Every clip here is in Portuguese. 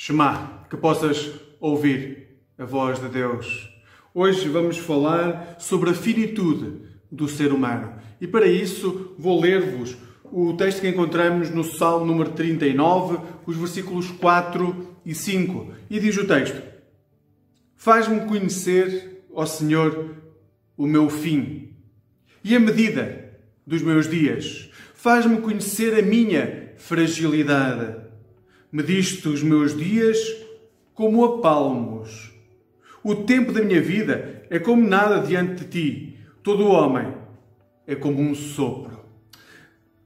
Shema, que possas ouvir a voz de Deus. Hoje vamos falar sobre a finitude do ser humano. E para isso vou ler-vos o texto que encontramos no Salmo número 39, os versículos 4 e 5. E diz o texto: Faz-me conhecer, ó Senhor, o meu fim e a medida dos meus dias. Faz-me conhecer a minha fragilidade. Mediste os meus dias como a palmos. O tempo da minha vida é como nada diante de ti. Todo homem é como um sopro.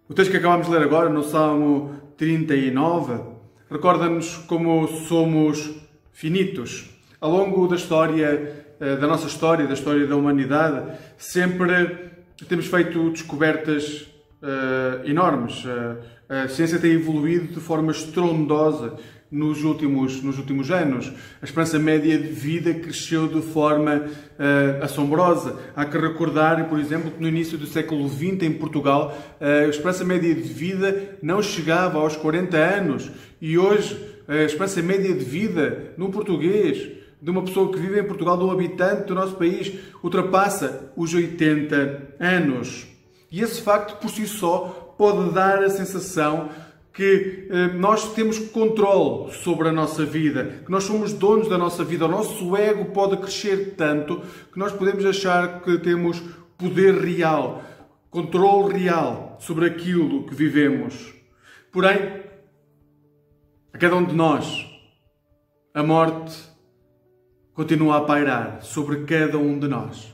O texto que acabamos de ler agora, no Salmo 39, recorda-nos como somos finitos. Ao longo da história, eh, da nossa história, da história da humanidade, sempre temos feito descobertas uh, enormes. Uh, a ciência tem evoluído de forma estrondosa nos últimos, nos últimos anos. A esperança média de vida cresceu de forma uh, assombrosa. Há que recordar, por exemplo, que no início do século XX, em Portugal, a esperança média de vida não chegava aos 40 anos. E hoje, a esperança média de vida num português de uma pessoa que vive em Portugal, de um habitante do nosso país, ultrapassa os 80 anos. E esse facto por si só pode dar a sensação que eh, nós temos controle sobre a nossa vida, que nós somos donos da nossa vida. O nosso ego pode crescer tanto que nós podemos achar que temos poder real, controle real sobre aquilo que vivemos. Porém, a cada um de nós, a morte continua a pairar sobre cada um de nós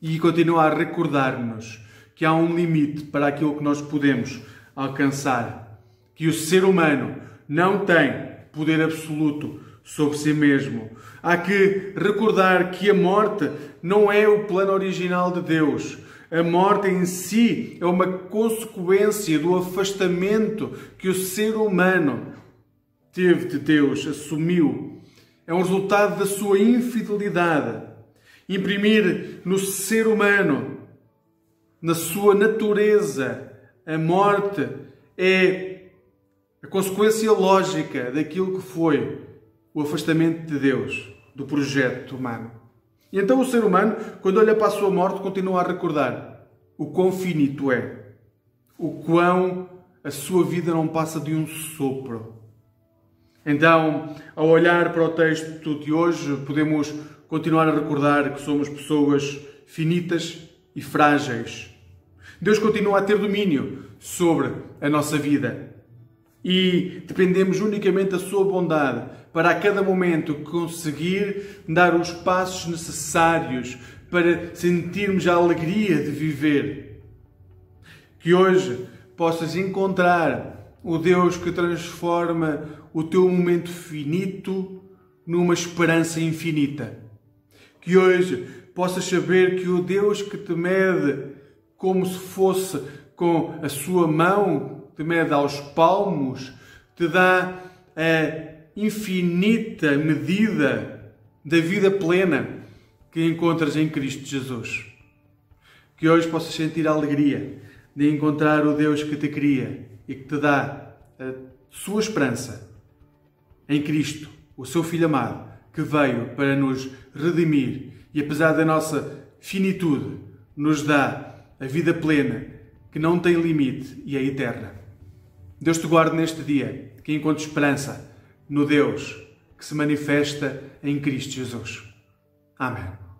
e continua a recordar-nos que há um limite para aquilo que nós podemos alcançar, que o ser humano não tem poder absoluto sobre si mesmo. Há que recordar que a morte não é o plano original de Deus. A morte em si é uma consequência do afastamento que o ser humano teve de Deus, assumiu é um resultado da sua infidelidade. Imprimir no ser humano, na sua natureza, a morte é a consequência lógica daquilo que foi o afastamento de Deus, do projeto humano. E então o ser humano, quando olha para a sua morte, continua a recordar o quão finito é, o quão a sua vida não passa de um sopro então, ao olhar para o texto de hoje, podemos continuar a recordar que somos pessoas finitas e frágeis. Deus continua a ter domínio sobre a nossa vida e dependemos unicamente da Sua bondade para a cada momento conseguir dar os passos necessários para sentirmos a alegria de viver. Que hoje possas encontrar o Deus que transforma o teu momento finito numa esperança infinita. Que hoje possas saber que o Deus que te mede como se fosse com a sua mão, te mede aos palmos, te dá a infinita medida da vida plena que encontras em Cristo Jesus. Que hoje possas sentir a alegria de encontrar o Deus que te cria e que te dá a sua esperança em Cristo, o seu Filho amado, que veio para nos redimir e, apesar da nossa finitude, nos dá a vida plena, que não tem limite e é eterna. Deus te guarde neste dia, que encontre esperança no Deus que se manifesta em Cristo Jesus. Amém.